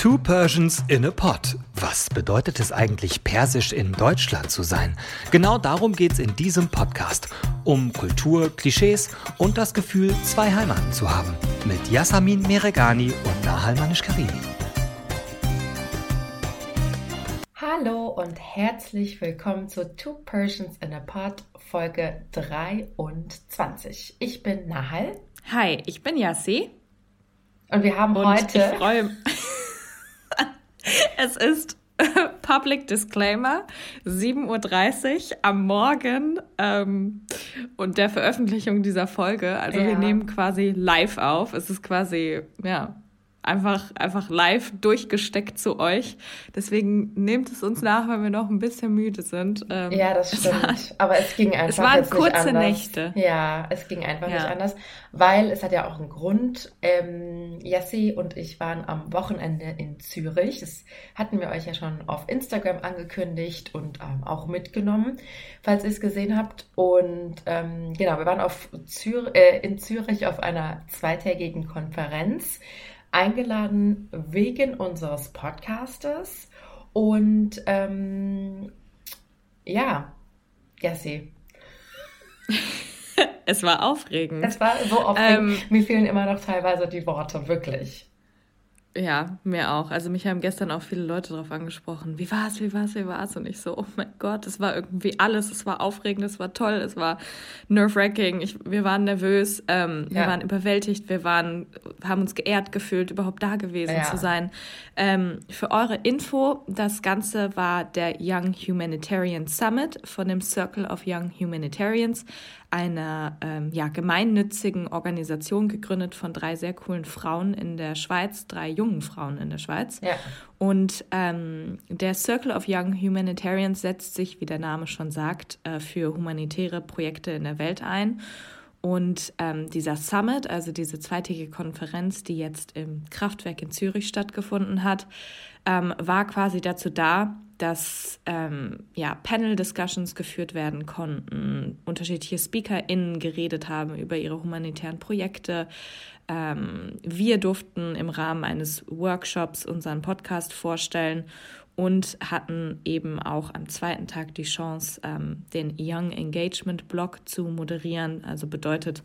Two Persians in a Pot. Was bedeutet es eigentlich, persisch in Deutschland zu sein? Genau darum geht es in diesem Podcast. Um Kultur, Klischees und das Gefühl, zwei Heimaten zu haben. Mit Yasamin Meregani und Nahal Manish-Karimi. Hallo und herzlich willkommen zu Two Persians in a Pot, Folge 23. Ich bin Nahal. Hi, ich bin Yassi. Und wir haben und heute. Ich freue mich. Es ist Public Disclaimer, 7.30 Uhr am Morgen ähm, und der Veröffentlichung dieser Folge. Also ja. wir nehmen quasi live auf. Es ist quasi, ja, einfach, einfach live durchgesteckt zu euch. Deswegen nehmt es uns nach, wenn wir noch ein bisschen müde sind. Ähm, ja, das stimmt. War, Aber es ging einfach. Es waren kurze Nächte. Ja, es ging einfach ja. nicht anders, weil es hat ja auch einen Grund. Ähm, Jessie und ich waren am Wochenende in Zürich. Das hatten wir euch ja schon auf Instagram angekündigt und ähm, auch mitgenommen, falls ihr es gesehen habt. Und ähm, genau, wir waren auf Zür äh, in Zürich auf einer zweitägigen Konferenz eingeladen wegen unseres Podcastes. Und ähm, ja, Jessie. es war aufregend. Es war so aufregend. Ähm, Mir fehlen immer noch teilweise die Worte, wirklich. Ja, mir auch. Also mich haben gestern auch viele Leute darauf angesprochen. Wie war's, wie war's, wie war's? Und ich so, oh mein Gott, es war irgendwie alles. Es war aufregend, es war toll, es war nerve-wracking. Wir waren nervös, ähm, ja. wir waren überwältigt, wir waren, haben uns geehrt gefühlt, überhaupt da gewesen ja. zu sein. Ähm, für eure Info, das Ganze war der Young Humanitarian Summit von dem Circle of Young Humanitarians einer ähm, ja, gemeinnützigen Organisation gegründet von drei sehr coolen Frauen in der Schweiz, drei jungen Frauen in der Schweiz. Ja. Und ähm, der Circle of Young Humanitarians setzt sich, wie der Name schon sagt, äh, für humanitäre Projekte in der Welt ein. Und ähm, dieser Summit, also diese zweitägige Konferenz, die jetzt im Kraftwerk in Zürich stattgefunden hat, ähm, war quasi dazu da, dass ähm, ja, Panel-Discussions geführt werden konnten, unterschiedliche SpeakerInnen geredet haben über ihre humanitären Projekte. Ähm, wir durften im Rahmen eines Workshops unseren Podcast vorstellen und hatten eben auch am zweiten Tag die Chance, ähm, den Young Engagement Blog zu moderieren. Also bedeutet,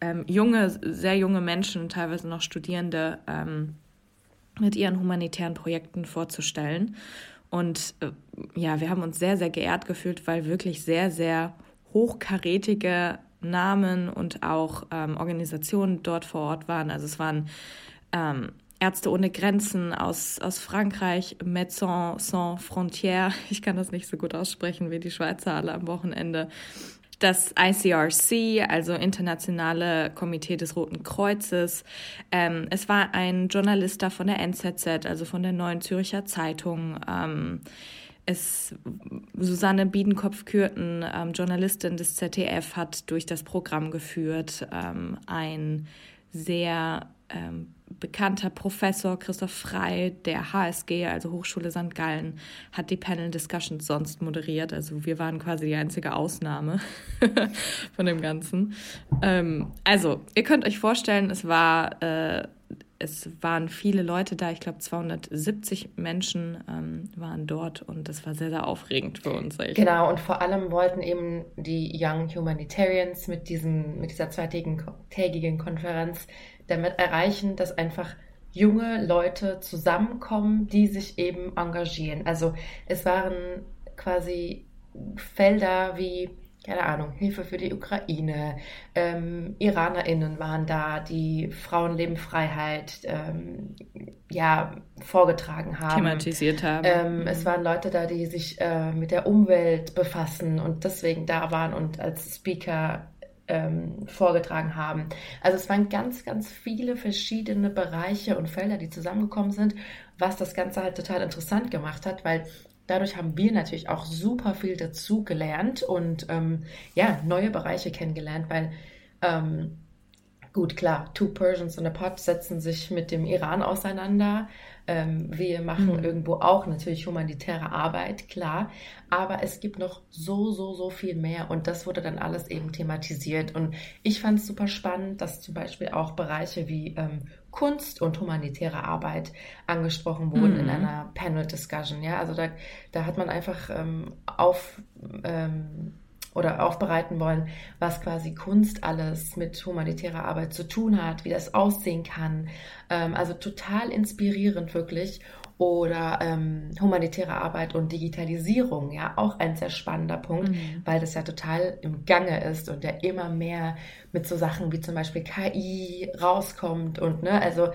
ähm, junge, sehr junge Menschen, teilweise noch Studierende, ähm, mit ihren humanitären Projekten vorzustellen. Und äh, ja, wir haben uns sehr, sehr geehrt gefühlt, weil wirklich sehr, sehr hochkarätige Namen und auch ähm, Organisationen dort vor Ort waren. Also es waren ähm, Ärzte ohne Grenzen aus, aus Frankreich, Médecins Sans Frontières, ich kann das nicht so gut aussprechen wie die Schweizer alle am Wochenende, das ICRC, also Internationale Komitee des Roten Kreuzes. Ähm, es war ein Journalist da von der NZZ, also von der Neuen Zürcher Zeitung. Ähm, es, Susanne Biedenkopf-Kürten, ähm, Journalistin des ZDF, hat durch das Programm geführt. Ähm, ein sehr ähm, bekannter Professor Christoph Frei der HSG, also Hochschule St. Gallen, hat die Panel Discussions sonst moderiert. Also wir waren quasi die einzige Ausnahme von dem Ganzen. Ähm, also ihr könnt euch vorstellen, es war äh, es waren viele Leute da, ich glaube 270 Menschen ähm, waren dort und das war sehr, sehr aufregend für uns. Echt. Genau, und vor allem wollten eben die Young Humanitarians mit, diesem, mit dieser zweitägigen Konferenz damit erreichen, dass einfach junge Leute zusammenkommen, die sich eben engagieren. Also es waren quasi Felder wie keine Ahnung, Hilfe für die Ukraine, ähm, IranerInnen waren da, die Frauenlebenfreiheit ähm, ja, vorgetragen haben. Thematisiert haben. Ähm, es waren Leute da, die sich äh, mit der Umwelt befassen und deswegen da waren und als Speaker ähm, vorgetragen haben. Also es waren ganz, ganz viele verschiedene Bereiche und Felder, die zusammengekommen sind, was das Ganze halt total interessant gemacht hat, weil dadurch haben wir natürlich auch super viel dazu gelernt und ähm, ja, neue Bereiche kennengelernt, weil ähm, gut, klar, Two Persians in a Pot setzen sich mit dem Iran auseinander, wir machen mhm. irgendwo auch natürlich humanitäre Arbeit, klar, aber es gibt noch so, so, so viel mehr und das wurde dann alles eben thematisiert. Und ich fand es super spannend, dass zum Beispiel auch Bereiche wie ähm, Kunst und humanitäre Arbeit angesprochen wurden mhm. in einer Panel-Discussion. Ja, also da, da hat man einfach ähm, auf ähm, oder aufbereiten wollen, was quasi Kunst alles mit humanitärer Arbeit zu tun hat, wie das aussehen kann. Ähm, also total inspirierend wirklich. Oder ähm, humanitäre Arbeit und Digitalisierung, ja, auch ein sehr spannender Punkt, mhm. weil das ja total im Gange ist und der immer mehr mit so Sachen wie zum Beispiel KI rauskommt und ne, also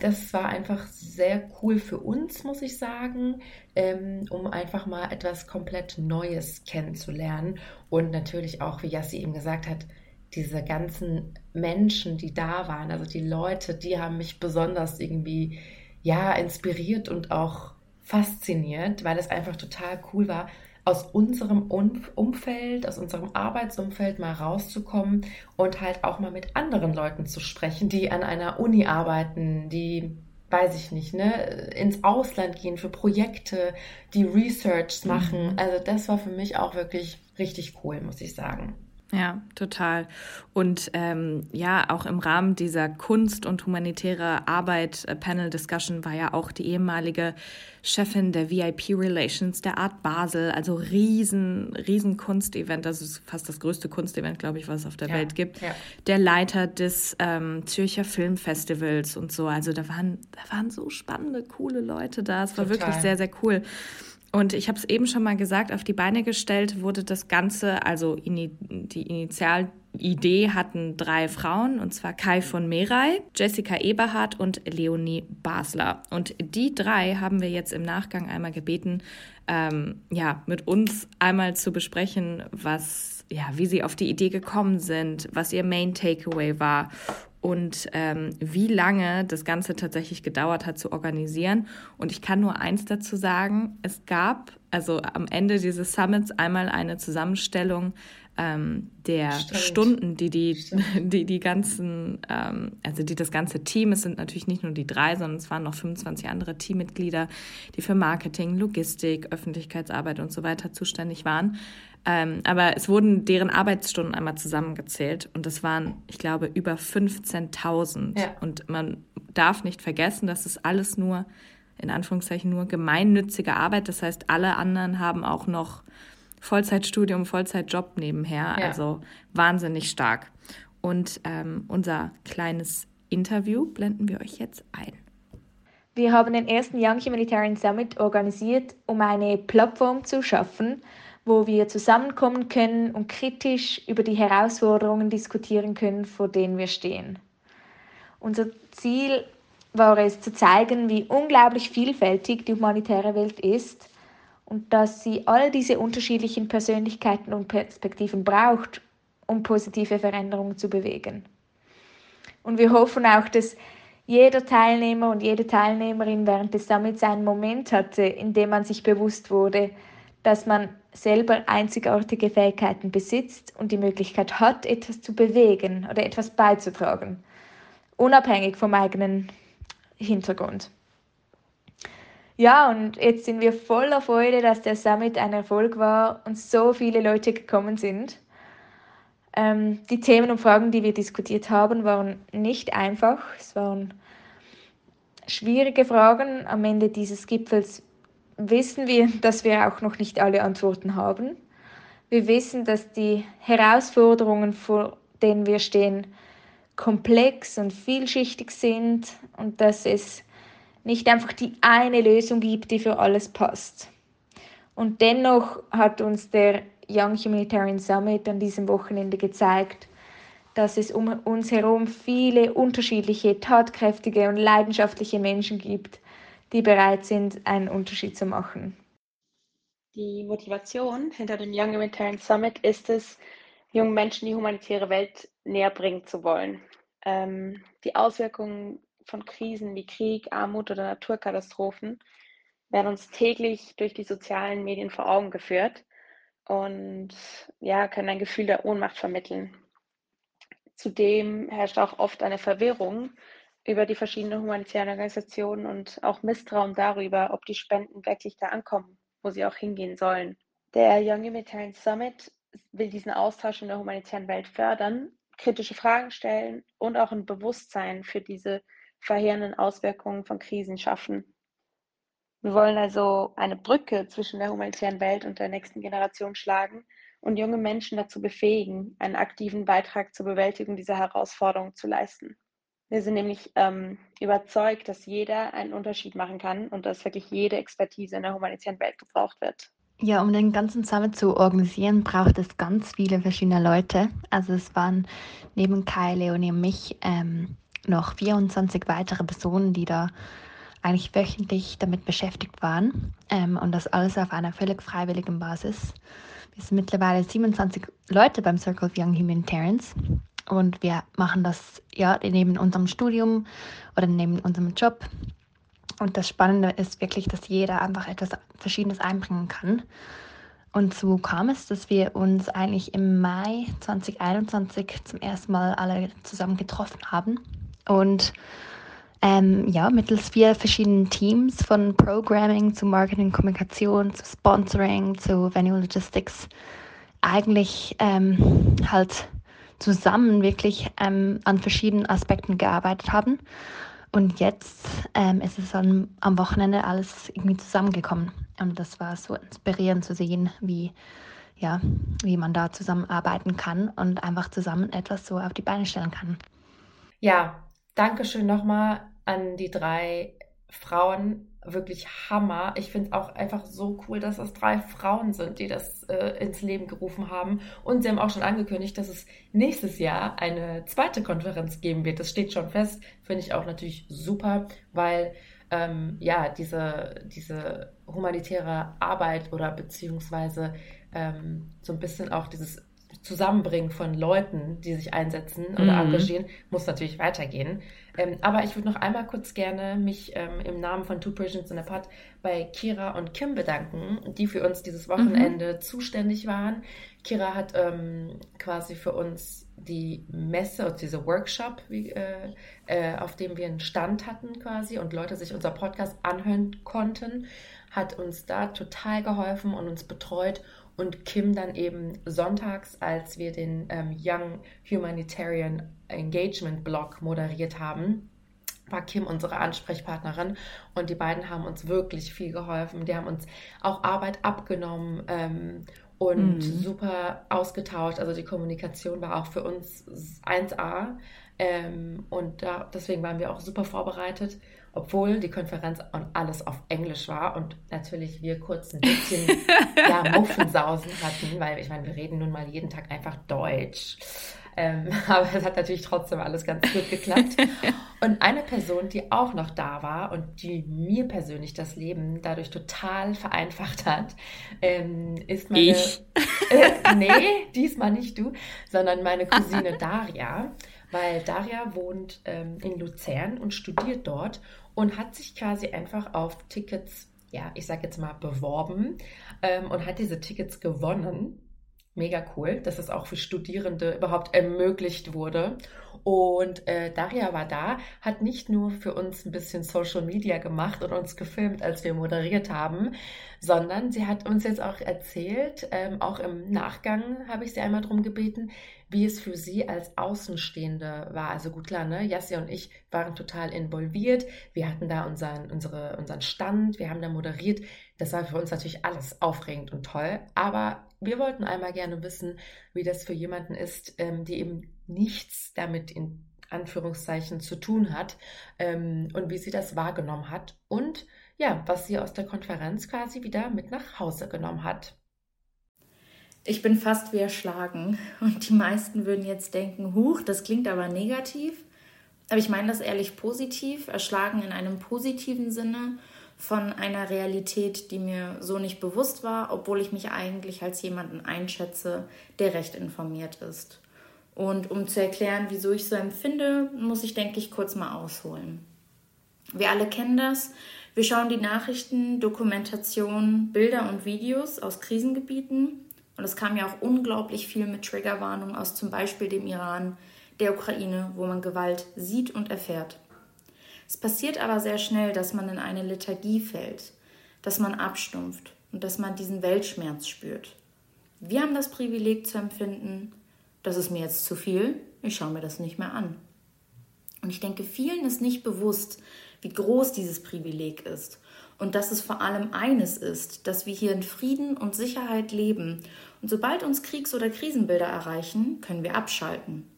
das war einfach sehr cool für uns, muss ich sagen, ähm, um einfach mal etwas komplett Neues kennenzulernen. Und natürlich auch, wie Yassi eben gesagt hat, diese ganzen Menschen, die da waren, also die Leute, die haben mich besonders irgendwie, ja, inspiriert und auch fasziniert, weil es einfach total cool war, aus unserem Umfeld, aus unserem Arbeitsumfeld mal rauszukommen und halt auch mal mit anderen Leuten zu sprechen, die an einer Uni arbeiten, die weiß ich nicht, ne, ins Ausland gehen für Projekte, die Research machen. Mhm. Also das war für mich auch wirklich richtig cool, muss ich sagen. Ja, total. Und ähm, ja, auch im Rahmen dieser Kunst- und humanitäre Arbeit äh, Panel Discussion war ja auch die ehemalige Chefin der VIP Relations der Art Basel, also riesen, riesen Kunstevent, das ist fast das größte Kunstevent, glaube ich, was es auf der ja, Welt gibt. Ja. Der Leiter des ähm, Zürcher Filmfestivals und so. Also da waren, da waren so spannende, coole Leute da. Es war total. wirklich sehr, sehr cool. Und ich habe es eben schon mal gesagt, auf die Beine gestellt wurde das Ganze, also die Initialidee hatten drei Frauen, und zwar Kai von Merey, Jessica Eberhardt und Leonie Basler. Und die drei haben wir jetzt im Nachgang einmal gebeten, ähm, ja, mit uns einmal zu besprechen, was, ja, wie sie auf die Idee gekommen sind, was ihr Main Takeaway war und ähm, wie lange das Ganze tatsächlich gedauert hat zu organisieren. Und ich kann nur eins dazu sagen, es gab also am Ende dieses Summits einmal eine Zusammenstellung ähm, der Stimmt. Stunden, die die, die die ganzen, ähm, also die das ganze Team, es sind natürlich nicht nur die drei, sondern es waren noch 25 andere Teammitglieder, die für Marketing, Logistik, Öffentlichkeitsarbeit und so weiter zuständig waren. Ähm, aber es wurden deren Arbeitsstunden einmal zusammengezählt und das waren, ich glaube, über 15.000. Ja. Und man darf nicht vergessen, dass es alles nur, in Anführungszeichen, nur gemeinnützige Arbeit. Das heißt, alle anderen haben auch noch Vollzeitstudium, Vollzeitjob nebenher. Ja. Also wahnsinnig stark. Und ähm, unser kleines Interview blenden wir euch jetzt ein. Wir haben den ersten Young Humanitarian Summit organisiert, um eine Plattform zu schaffen, wo wir zusammenkommen können und kritisch über die Herausforderungen diskutieren können, vor denen wir stehen. Unser Ziel war es zu zeigen, wie unglaublich vielfältig die humanitäre Welt ist und dass sie all diese unterschiedlichen Persönlichkeiten und Perspektiven braucht, um positive Veränderungen zu bewegen. Und wir hoffen auch, dass jeder Teilnehmer und jede Teilnehmerin während des Summits einen Moment hatte, in dem man sich bewusst wurde, dass man selber einzigartige Fähigkeiten besitzt und die Möglichkeit hat, etwas zu bewegen oder etwas beizutragen, unabhängig vom eigenen Hintergrund. Ja, und jetzt sind wir voller Freude, dass der Summit ein Erfolg war und so viele Leute gekommen sind. Ähm, die Themen und Fragen, die wir diskutiert haben, waren nicht einfach. Es waren schwierige Fragen. Am Ende dieses Gipfels wissen wir, dass wir auch noch nicht alle Antworten haben. Wir wissen, dass die Herausforderungen, vor denen wir stehen, komplex und vielschichtig sind und dass es nicht einfach die eine Lösung gibt, die für alles passt. Und dennoch hat uns der Young Humanitarian Summit an diesem Wochenende gezeigt, dass es um uns herum viele unterschiedliche, tatkräftige und leidenschaftliche Menschen gibt, die bereit sind, einen Unterschied zu machen. Die Motivation hinter dem Young Humanitarian Summit ist es, jungen Menschen die humanitäre Welt näher bringen zu wollen. Ähm, die Auswirkungen von Krisen wie Krieg, Armut oder Naturkatastrophen werden uns täglich durch die sozialen Medien vor Augen geführt und ja, können ein Gefühl der Ohnmacht vermitteln. Zudem herrscht auch oft eine Verwirrung über die verschiedenen humanitären Organisationen und auch Misstrauen darüber, ob die Spenden wirklich da ankommen, wo sie auch hingehen sollen. Der Young Humanitarian Summit will diesen Austausch in der humanitären Welt fördern, kritische Fragen stellen und auch ein Bewusstsein für diese verheerenden Auswirkungen von Krisen schaffen. Wir wollen also eine Brücke zwischen der humanitären Welt und der nächsten Generation schlagen und junge Menschen dazu befähigen, einen aktiven Beitrag zur Bewältigung dieser Herausforderung zu leisten. Wir sind nämlich ähm, überzeugt, dass jeder einen Unterschied machen kann und dass wirklich jede Expertise in der humanitären Welt gebraucht wird. Ja, um den ganzen Summit zu organisieren, braucht es ganz viele verschiedene Leute. Also es waren neben Kai, Leonie und mich ähm, noch 24 weitere Personen, die da eigentlich wöchentlich damit beschäftigt waren. Ähm, und das alles auf einer völlig freiwilligen Basis. Wir sind mittlerweile 27 Leute beim Circle of Young Humanitarians. Und wir machen das ja neben unserem Studium oder neben unserem Job. Und das Spannende ist wirklich, dass jeder einfach etwas Verschiedenes einbringen kann. Und so kam es, dass wir uns eigentlich im Mai 2021 zum ersten Mal alle zusammen getroffen haben. Und ähm, ja, mittels vier verschiedenen Teams von Programming zu Marketing, Kommunikation, zu Sponsoring, zu Venue Logistics eigentlich ähm, halt zusammen wirklich ähm, an verschiedenen Aspekten gearbeitet haben. Und jetzt ähm, ist es dann am Wochenende alles irgendwie zusammengekommen. Und das war so inspirierend zu sehen, wie, ja, wie man da zusammenarbeiten kann und einfach zusammen etwas so auf die Beine stellen kann. Ja, danke schön nochmal an die drei Frauen. Wirklich Hammer. Ich finde es auch einfach so cool, dass es drei Frauen sind, die das äh, ins Leben gerufen haben. Und sie haben auch schon angekündigt, dass es nächstes Jahr eine zweite Konferenz geben wird. Das steht schon fest. Finde ich auch natürlich super, weil ähm, ja, diese, diese humanitäre Arbeit oder beziehungsweise ähm, so ein bisschen auch dieses Zusammenbringen von Leuten, die sich einsetzen oder mhm. engagieren, muss natürlich weitergehen. Ähm, aber ich würde noch einmal kurz gerne mich ähm, im Namen von Two Persians in a Pot bei Kira und Kim bedanken, die für uns dieses Wochenende mhm. zuständig waren. Kira hat ähm, quasi für uns die Messe, also diese Workshop, wie, äh, äh, auf dem wir einen Stand hatten quasi und Leute sich unser Podcast anhören konnten, hat uns da total geholfen und uns betreut und Kim dann eben sonntags, als wir den ähm, Young Humanitarian Engagement Blog moderiert haben, war Kim unsere Ansprechpartnerin und die beiden haben uns wirklich viel geholfen. Die haben uns auch Arbeit abgenommen ähm, und mhm. super ausgetauscht. Also die Kommunikation war auch für uns 1A ähm, und da, deswegen waren wir auch super vorbereitet obwohl die Konferenz und alles auf Englisch war und natürlich wir kurz ein bisschen ja, Muffensausen hatten, weil ich meine, wir reden nun mal jeden Tag einfach Deutsch. Ähm, aber es hat natürlich trotzdem alles ganz gut geklappt. Und eine Person, die auch noch da war und die mir persönlich das Leben dadurch total vereinfacht hat, ähm, ist meine. Ich? Äh, nee, diesmal nicht du, sondern meine Cousine Daria. Weil Daria wohnt ähm, in Luzern und studiert dort und hat sich quasi einfach auf Tickets, ja, ich sag jetzt mal, beworben ähm, und hat diese Tickets gewonnen. Mega cool, dass es auch für Studierende überhaupt ermöglicht wurde. Und äh, Daria war da, hat nicht nur für uns ein bisschen Social Media gemacht und uns gefilmt, als wir moderiert haben, sondern sie hat uns jetzt auch erzählt, ähm, auch im Nachgang habe ich sie einmal darum gebeten, wie es für sie als Außenstehende war. Also gut klar, ne? Jassi und ich waren total involviert. Wir hatten da unseren, unsere, unseren Stand, wir haben da moderiert. Das war für uns natürlich alles aufregend und toll. Aber wir wollten einmal gerne wissen, wie das für jemanden ist, ähm, die eben nichts damit in Anführungszeichen zu tun hat ähm, und wie sie das wahrgenommen hat und ja, was sie aus der Konferenz quasi wieder mit nach Hause genommen hat. Ich bin fast wie erschlagen und die meisten würden jetzt denken, huch, das klingt aber negativ. Aber ich meine das ehrlich positiv, erschlagen in einem positiven Sinne von einer Realität, die mir so nicht bewusst war, obwohl ich mich eigentlich als jemanden einschätze, der recht informiert ist. Und um zu erklären, wieso ich so empfinde, muss ich, denke ich, kurz mal ausholen. Wir alle kennen das. Wir schauen die Nachrichten, Dokumentationen, Bilder und Videos aus Krisengebieten. Und es kam ja auch unglaublich viel mit Triggerwarnung aus zum Beispiel dem Iran, der Ukraine, wo man Gewalt sieht und erfährt. Es passiert aber sehr schnell, dass man in eine Lethargie fällt, dass man abstumpft und dass man diesen Weltschmerz spürt. Wir haben das Privileg zu empfinden, das ist mir jetzt zu viel, ich schaue mir das nicht mehr an. Und ich denke, vielen ist nicht bewusst, wie groß dieses Privileg ist und dass es vor allem eines ist, dass wir hier in Frieden und Sicherheit leben und sobald uns Kriegs- oder Krisenbilder erreichen, können wir abschalten.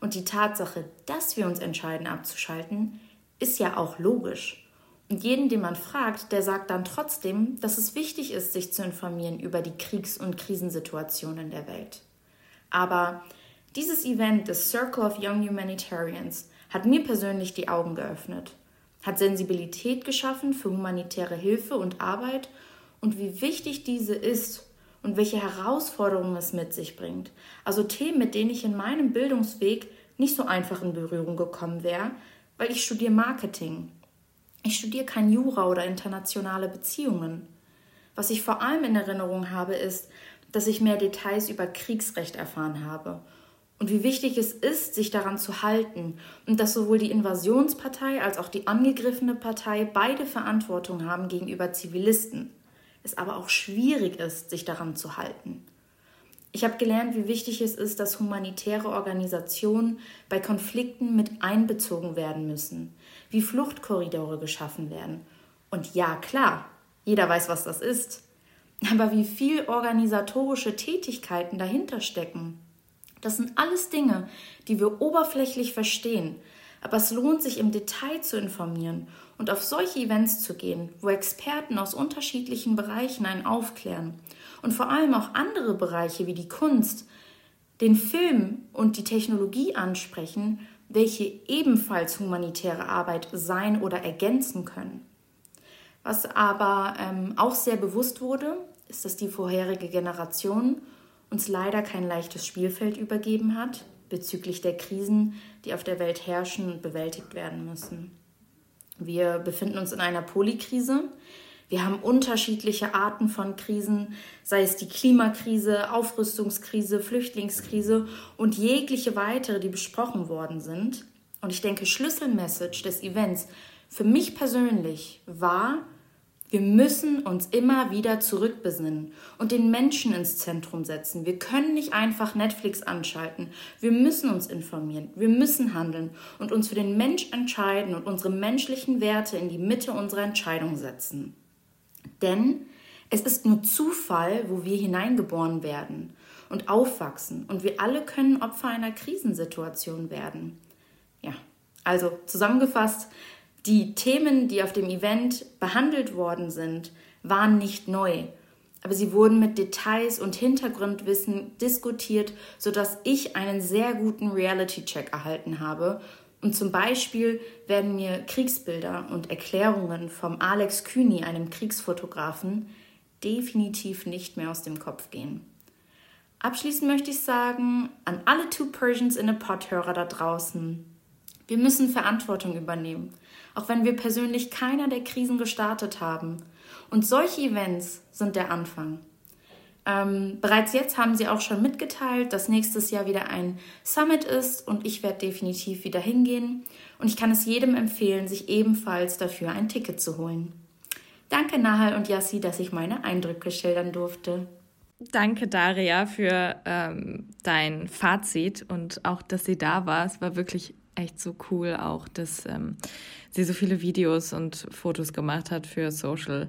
Und die Tatsache, dass wir uns entscheiden abzuschalten, ist ja auch logisch. Und jeden, den man fragt, der sagt dann trotzdem, dass es wichtig ist, sich zu informieren über die Kriegs- und Krisensituationen der Welt. Aber dieses Event des Circle of Young Humanitarians hat mir persönlich die Augen geöffnet, hat Sensibilität geschaffen für humanitäre Hilfe und Arbeit und wie wichtig diese ist und welche Herausforderungen es mit sich bringt. Also Themen, mit denen ich in meinem Bildungsweg nicht so einfach in Berührung gekommen wäre, weil ich studiere Marketing. Ich studiere kein Jura oder internationale Beziehungen. Was ich vor allem in Erinnerung habe, ist, dass ich mehr Details über Kriegsrecht erfahren habe und wie wichtig es ist, sich daran zu halten und dass sowohl die Invasionspartei als auch die angegriffene Partei beide Verantwortung haben gegenüber Zivilisten, es aber auch schwierig ist, sich daran zu halten. Ich habe gelernt, wie wichtig es ist, dass humanitäre Organisationen bei Konflikten mit einbezogen werden müssen, wie Fluchtkorridore geschaffen werden. Und ja, klar, jeder weiß, was das ist. Aber wie viel organisatorische Tätigkeiten dahinter stecken. Das sind alles Dinge, die wir oberflächlich verstehen, aber es lohnt sich im Detail zu informieren und auf solche Events zu gehen, wo Experten aus unterschiedlichen Bereichen einen aufklären und vor allem auch andere Bereiche wie die Kunst, den Film und die Technologie ansprechen, welche ebenfalls humanitäre Arbeit sein oder ergänzen können. Was aber ähm, auch sehr bewusst wurde, ist, dass die vorherige Generation uns leider kein leichtes Spielfeld übergeben hat bezüglich der Krisen, die auf der Welt herrschen und bewältigt werden müssen. Wir befinden uns in einer Polykrise. Wir haben unterschiedliche Arten von Krisen, sei es die Klimakrise, Aufrüstungskrise, Flüchtlingskrise und jegliche weitere, die besprochen worden sind. Und ich denke, Schlüsselmessage des Events für mich persönlich war, wir müssen uns immer wieder zurückbesinnen und den Menschen ins Zentrum setzen. Wir können nicht einfach Netflix anschalten. Wir müssen uns informieren. Wir müssen handeln und uns für den Mensch entscheiden und unsere menschlichen Werte in die Mitte unserer Entscheidung setzen. Denn es ist nur Zufall, wo wir hineingeboren werden und aufwachsen und wir alle können Opfer einer Krisensituation werden. Ja, also zusammengefasst, die Themen, die auf dem Event behandelt worden sind, waren nicht neu, aber sie wurden mit Details und Hintergrundwissen diskutiert, sodass ich einen sehr guten Reality-Check erhalten habe. Und zum Beispiel werden mir Kriegsbilder und Erklärungen vom Alex Kühni, einem Kriegsfotografen, definitiv nicht mehr aus dem Kopf gehen. Abschließend möchte ich sagen, an alle Two Persians in a Pot-Hörer da draußen, wir müssen Verantwortung übernehmen auch wenn wir persönlich keiner der Krisen gestartet haben. Und solche Events sind der Anfang. Ähm, bereits jetzt haben sie auch schon mitgeteilt, dass nächstes Jahr wieder ein Summit ist und ich werde definitiv wieder hingehen. Und ich kann es jedem empfehlen, sich ebenfalls dafür ein Ticket zu holen. Danke Nahal und Yassi, dass ich meine Eindrücke schildern durfte. Danke, Daria, für ähm, dein Fazit und auch, dass sie da war. Es war wirklich echt so cool auch, dass ähm, sie so viele Videos und Fotos gemacht hat für Social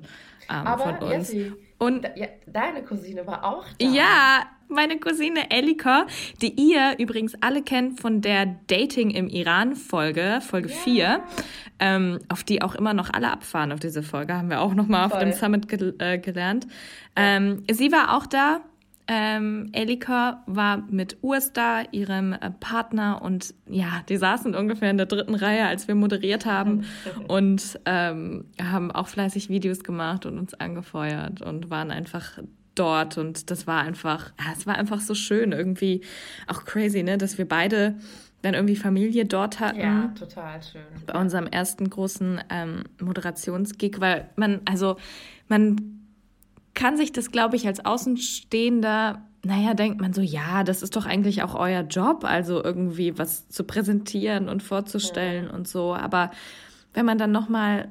ähm, von uns. Jessie, und ja, deine Cousine war auch da. Ja, meine Cousine Elika, die ihr übrigens alle kennt von der Dating im Iran Folge, Folge yeah. 4, ähm, auf die auch immer noch alle abfahren auf diese Folge, haben wir auch nochmal auf dem Summit gel äh, gelernt. Ähm, sie war auch da ähm, Elika war mit Urs da, ihrem äh, Partner, und ja, die saßen ungefähr in der dritten Reihe, als wir moderiert haben und ähm, haben auch fleißig Videos gemacht und uns angefeuert und waren einfach dort und das war einfach, ja, es war einfach so schön, irgendwie auch crazy, ne, dass wir beide dann irgendwie Familie dort hatten. Ja, total schön. Bei unserem ersten großen ähm, Moderationsgig, weil man, also man kann sich das, glaube ich, als Außenstehender, naja, denkt man so, ja, das ist doch eigentlich auch euer Job, also irgendwie was zu präsentieren und vorzustellen ja. und so. Aber wenn man dann nochmal,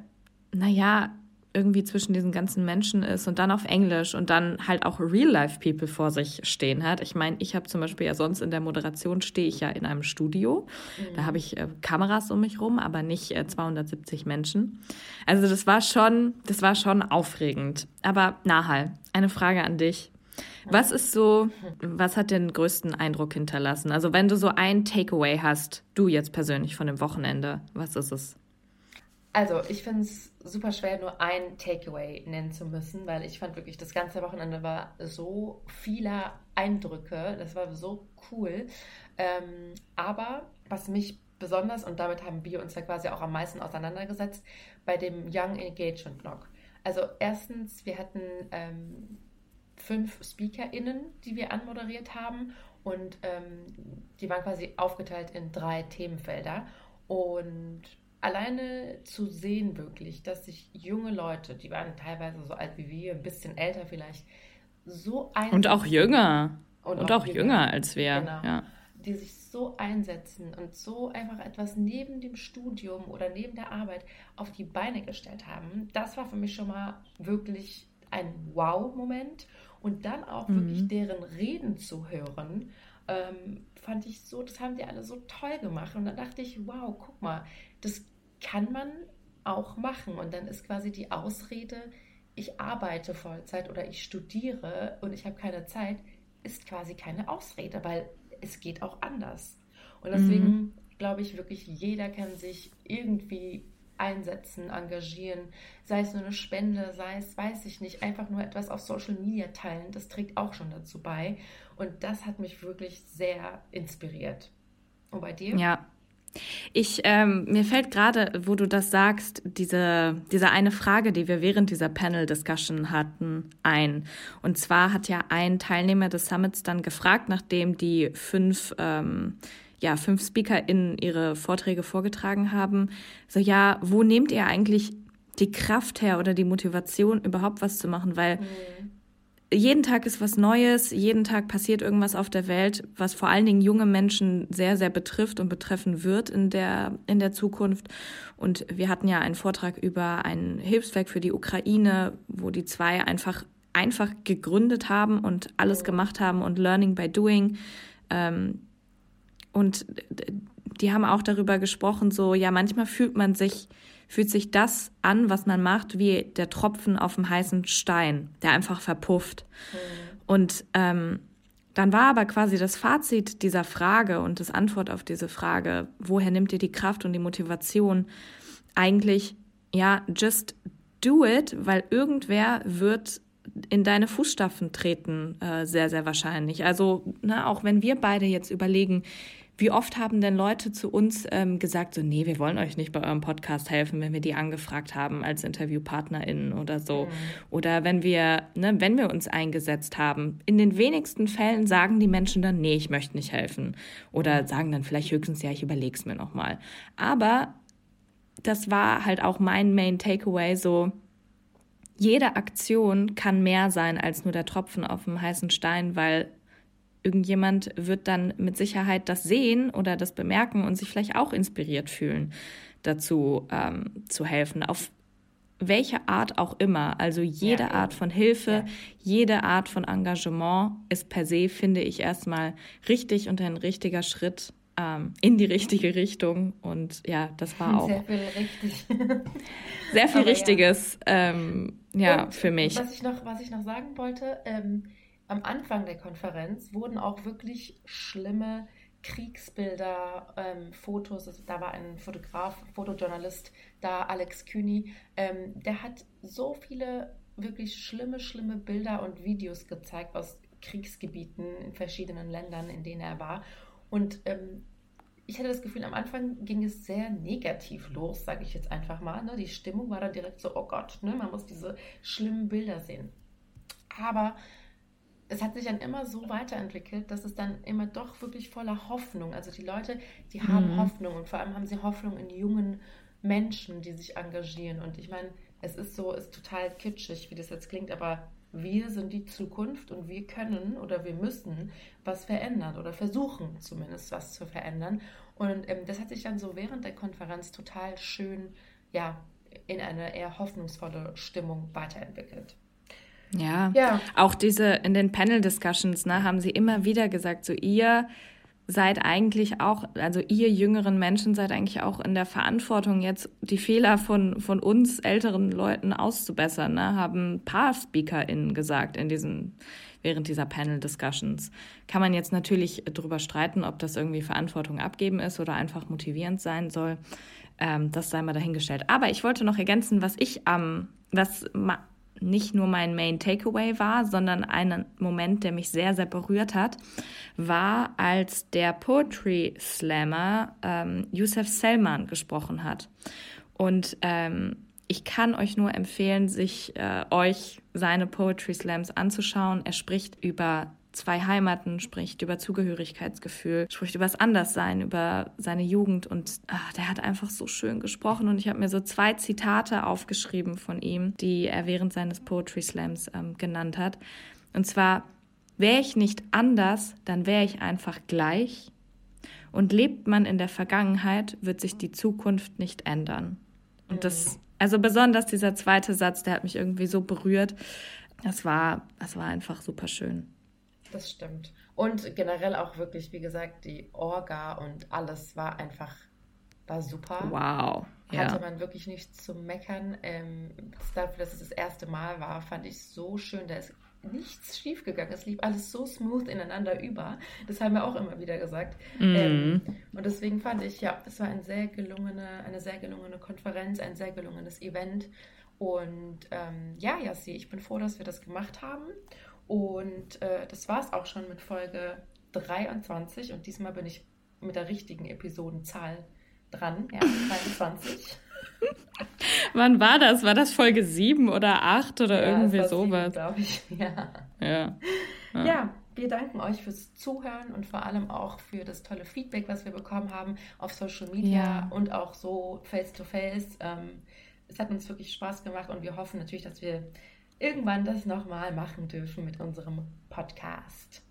naja, irgendwie zwischen diesen ganzen Menschen ist und dann auf Englisch und dann halt auch Real-Life-People vor sich stehen hat. Ich meine, ich habe zum Beispiel ja sonst in der Moderation stehe ich ja in einem Studio. Mhm. Da habe ich äh, Kameras um mich rum, aber nicht äh, 270 Menschen. Also das war schon, das war schon aufregend. Aber Nahal, eine Frage an dich. Was ist so, was hat den größten Eindruck hinterlassen? Also wenn du so ein Takeaway hast, du jetzt persönlich von dem Wochenende, was ist es? Also, ich finde es super schwer, nur ein Takeaway nennen zu müssen, weil ich fand wirklich, das ganze Wochenende war so vieler Eindrücke. Das war so cool. Ähm, aber was mich besonders, und damit haben wir uns ja quasi auch am meisten auseinandergesetzt, bei dem Young Engagement Blog. Also, erstens, wir hatten ähm, fünf SpeakerInnen, die wir anmoderiert haben. Und ähm, die waren quasi aufgeteilt in drei Themenfelder. Und alleine zu sehen wirklich, dass sich junge Leute, die waren teilweise so alt wie wir, ein bisschen älter vielleicht, so einsetzen. Und auch jünger. Und, und auch, auch, jünger, jünger als wir. Genau. Ja. Die sich so einsetzen und so einfach etwas neben dem Studium oder neben der Arbeit auf die Beine gestellt haben. Das war für mich schon mal wirklich ein Wow-Moment. Und dann auch mhm. wirklich deren Reden zu hören, ähm, fand ich so, das haben die alle so toll gemacht. Und dann dachte ich, wow, guck mal, das kann man auch machen. Und dann ist quasi die Ausrede, ich arbeite Vollzeit oder ich studiere und ich habe keine Zeit, ist quasi keine Ausrede, weil es geht auch anders. Und deswegen mhm. glaube ich wirklich, jeder kann sich irgendwie einsetzen, engagieren, sei es nur eine Spende, sei es, weiß ich nicht, einfach nur etwas auf Social Media teilen, das trägt auch schon dazu bei. Und das hat mich wirklich sehr inspiriert. Und bei dir? Ja, ich, ähm, mir fällt gerade, wo du das sagst, diese, diese eine Frage, die wir während dieser Panel-Discussion hatten, ein. Und zwar hat ja ein Teilnehmer des Summits dann gefragt, nachdem die fünf, ähm, ja, fünf SpeakerInnen ihre Vorträge vorgetragen haben, so, ja, wo nehmt ihr eigentlich die Kraft her oder die Motivation, überhaupt was zu machen? Weil mhm jeden Tag ist was Neues, jeden Tag passiert irgendwas auf der Welt, was vor allen Dingen junge Menschen sehr, sehr betrifft und betreffen wird in der, in der Zukunft. Und wir hatten ja einen Vortrag über ein Hilfswerk für die Ukraine, wo die zwei einfach, einfach gegründet haben und alles gemacht haben und Learning by Doing. Ähm, und die haben auch darüber gesprochen, so, ja, manchmal fühlt man sich fühlt sich das an, was man macht, wie der Tropfen auf dem heißen Stein, der einfach verpufft. Mhm. Und ähm, dann war aber quasi das Fazit dieser Frage und das Antwort auf diese Frage, woher nimmt ihr die Kraft und die Motivation, eigentlich, ja, just do it, weil irgendwer wird in deine Fußstapfen treten, äh, sehr, sehr wahrscheinlich. Also, ne, auch wenn wir beide jetzt überlegen, wie oft haben denn Leute zu uns ähm, gesagt, so, nee, wir wollen euch nicht bei eurem Podcast helfen, wenn wir die angefragt haben als InterviewpartnerInnen oder so. Mhm. Oder wenn wir, ne, wenn wir uns eingesetzt haben. In den wenigsten Fällen sagen die Menschen dann, nee, ich möchte nicht helfen. Oder sagen dann vielleicht höchstens, ja, ich überleg's mir nochmal. Aber das war halt auch mein Main Takeaway, so, jede Aktion kann mehr sein als nur der Tropfen auf dem heißen Stein, weil irgendjemand wird dann mit Sicherheit das sehen oder das bemerken und sich vielleicht auch inspiriert fühlen, dazu ähm, zu helfen. Auf welche Art auch immer. Also jede ja, Art von Hilfe, ja. jede Art von Engagement ist per se, finde ich, erstmal richtig und ein richtiger Schritt ähm, in die richtige Richtung. Und ja, das war auch. Sehr viel richtig. sehr viel Aber Richtiges, ja, ähm, ja für mich. Was ich noch, was ich noch sagen wollte, ähm, am Anfang der Konferenz wurden auch wirklich schlimme Kriegsbilder, ähm, Fotos, also da war ein Fotograf, Fotojournalist da, Alex Kühni, ähm, der hat so viele wirklich schlimme, schlimme Bilder und Videos gezeigt aus Kriegsgebieten in verschiedenen Ländern, in denen er war. Und ähm, ich hatte das Gefühl, am Anfang ging es sehr negativ los, sage ich jetzt einfach mal. Ne? Die Stimmung war dann direkt so, oh Gott, ne? man muss diese schlimmen Bilder sehen. Aber es hat sich dann immer so weiterentwickelt, dass es dann immer doch wirklich voller Hoffnung, also die Leute, die haben mhm. Hoffnung und vor allem haben sie Hoffnung in jungen Menschen, die sich engagieren. Und ich meine, es ist so, ist total kitschig, wie das jetzt klingt, aber wir sind die Zukunft und wir können oder wir müssen was verändern oder versuchen zumindest was zu verändern. Und ähm, das hat sich dann so während der Konferenz total schön ja, in eine eher hoffnungsvolle Stimmung weiterentwickelt. Ja, ja. auch diese in den Panel-Discussions ne, haben sie immer wieder gesagt, so ihr seid eigentlich auch, also ihr jüngeren Menschen seid eigentlich auch in der Verantwortung, jetzt die Fehler von, von uns älteren Leuten auszubessern, ne? haben ein paar SpeakerInnen gesagt in diesen, während dieser Panel-Discussions. Kann man jetzt natürlich drüber streiten, ob das irgendwie Verantwortung abgeben ist oder einfach motivierend sein soll. Ähm, das sei mal dahingestellt. Aber ich wollte noch ergänzen, was ich am, ähm, was nicht nur mein Main Takeaway war, sondern ein Moment, der mich sehr, sehr berührt hat, war, als der Poetry Slammer ähm, Youssef Selman gesprochen hat. Und ähm, ich kann euch nur empfehlen, sich äh, euch seine Poetry Slams anzuschauen. Er spricht über zwei Heimaten, spricht über Zugehörigkeitsgefühl, spricht über das Anderssein, über seine Jugend und ach, der hat einfach so schön gesprochen und ich habe mir so zwei Zitate aufgeschrieben von ihm, die er während seines Poetry Slams ähm, genannt hat. Und zwar, wäre ich nicht anders, dann wäre ich einfach gleich. Und lebt man in der Vergangenheit, wird sich die Zukunft nicht ändern. Und das, mhm. also besonders dieser zweite Satz, der hat mich irgendwie so berührt. Das war, das war einfach super schön. Das stimmt. Und generell auch wirklich, wie gesagt, die Orga und alles war einfach, war super. Wow. Hatte ja. man wirklich nichts zu meckern. Ähm, dafür, dass es das erste Mal war, fand ich so schön. Da ist nichts schiefgegangen. Es lief alles so smooth ineinander über. Das haben wir auch immer wieder gesagt. Mm. Ähm, und deswegen fand ich, ja, es war ein sehr gelungene, eine sehr gelungene Konferenz, ein sehr gelungenes Event. Und ähm, ja, Jassi, ich bin froh, dass wir das gemacht haben. Und äh, das war es auch schon mit Folge 23. Und diesmal bin ich mit der richtigen Episodenzahl dran. Ja, 23. Wann war das? War das Folge 7 oder 8 oder ja, irgendwie sowas? glaube ich. Ja. Ja. ja. ja. wir danken euch fürs Zuhören und vor allem auch für das tolle Feedback, was wir bekommen haben auf Social Media ja. und auch so face to face. Ähm, es hat uns wirklich Spaß gemacht und wir hoffen natürlich, dass wir irgendwann das nochmal machen dürfen mit unserem Podcast.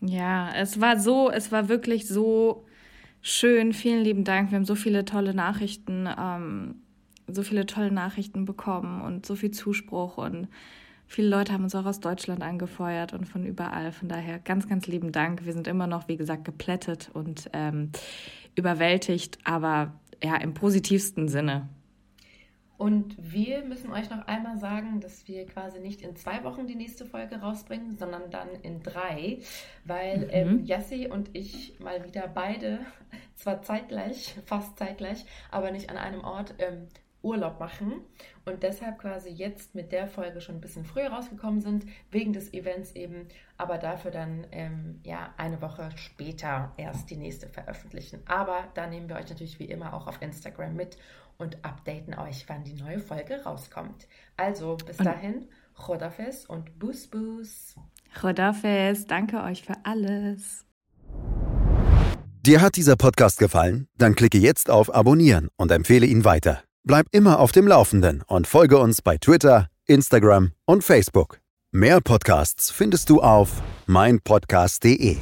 Ja, es war so, es war wirklich so schön. Vielen lieben Dank. Wir haben so viele tolle Nachrichten, ähm, so viele tolle Nachrichten bekommen und so viel Zuspruch und viele Leute haben uns auch aus Deutschland angefeuert und von überall. Von daher ganz, ganz lieben Dank. Wir sind immer noch, wie gesagt, geplättet und ähm, überwältigt, aber ja, im positivsten Sinne. Und wir müssen euch noch einmal sagen, dass wir quasi nicht in zwei Wochen die nächste Folge rausbringen, sondern dann in drei, weil mhm. ähm, Yassi und ich mal wieder beide, zwar zeitgleich, fast zeitgleich, aber nicht an einem Ort ähm, Urlaub machen und deshalb quasi jetzt mit der Folge schon ein bisschen früher rausgekommen sind, wegen des Events eben, aber dafür dann ähm, ja eine Woche später erst die nächste veröffentlichen. Aber da nehmen wir euch natürlich wie immer auch auf Instagram mit und updaten euch, wann die neue Folge rauskommt. Also bis dahin, Chodafes und Bus Bus. Chodafes, danke euch für alles. Dir hat dieser Podcast gefallen? Dann klicke jetzt auf Abonnieren und empfehle ihn weiter. Bleib immer auf dem Laufenden und folge uns bei Twitter, Instagram und Facebook. Mehr Podcasts findest du auf meinpodcast.de.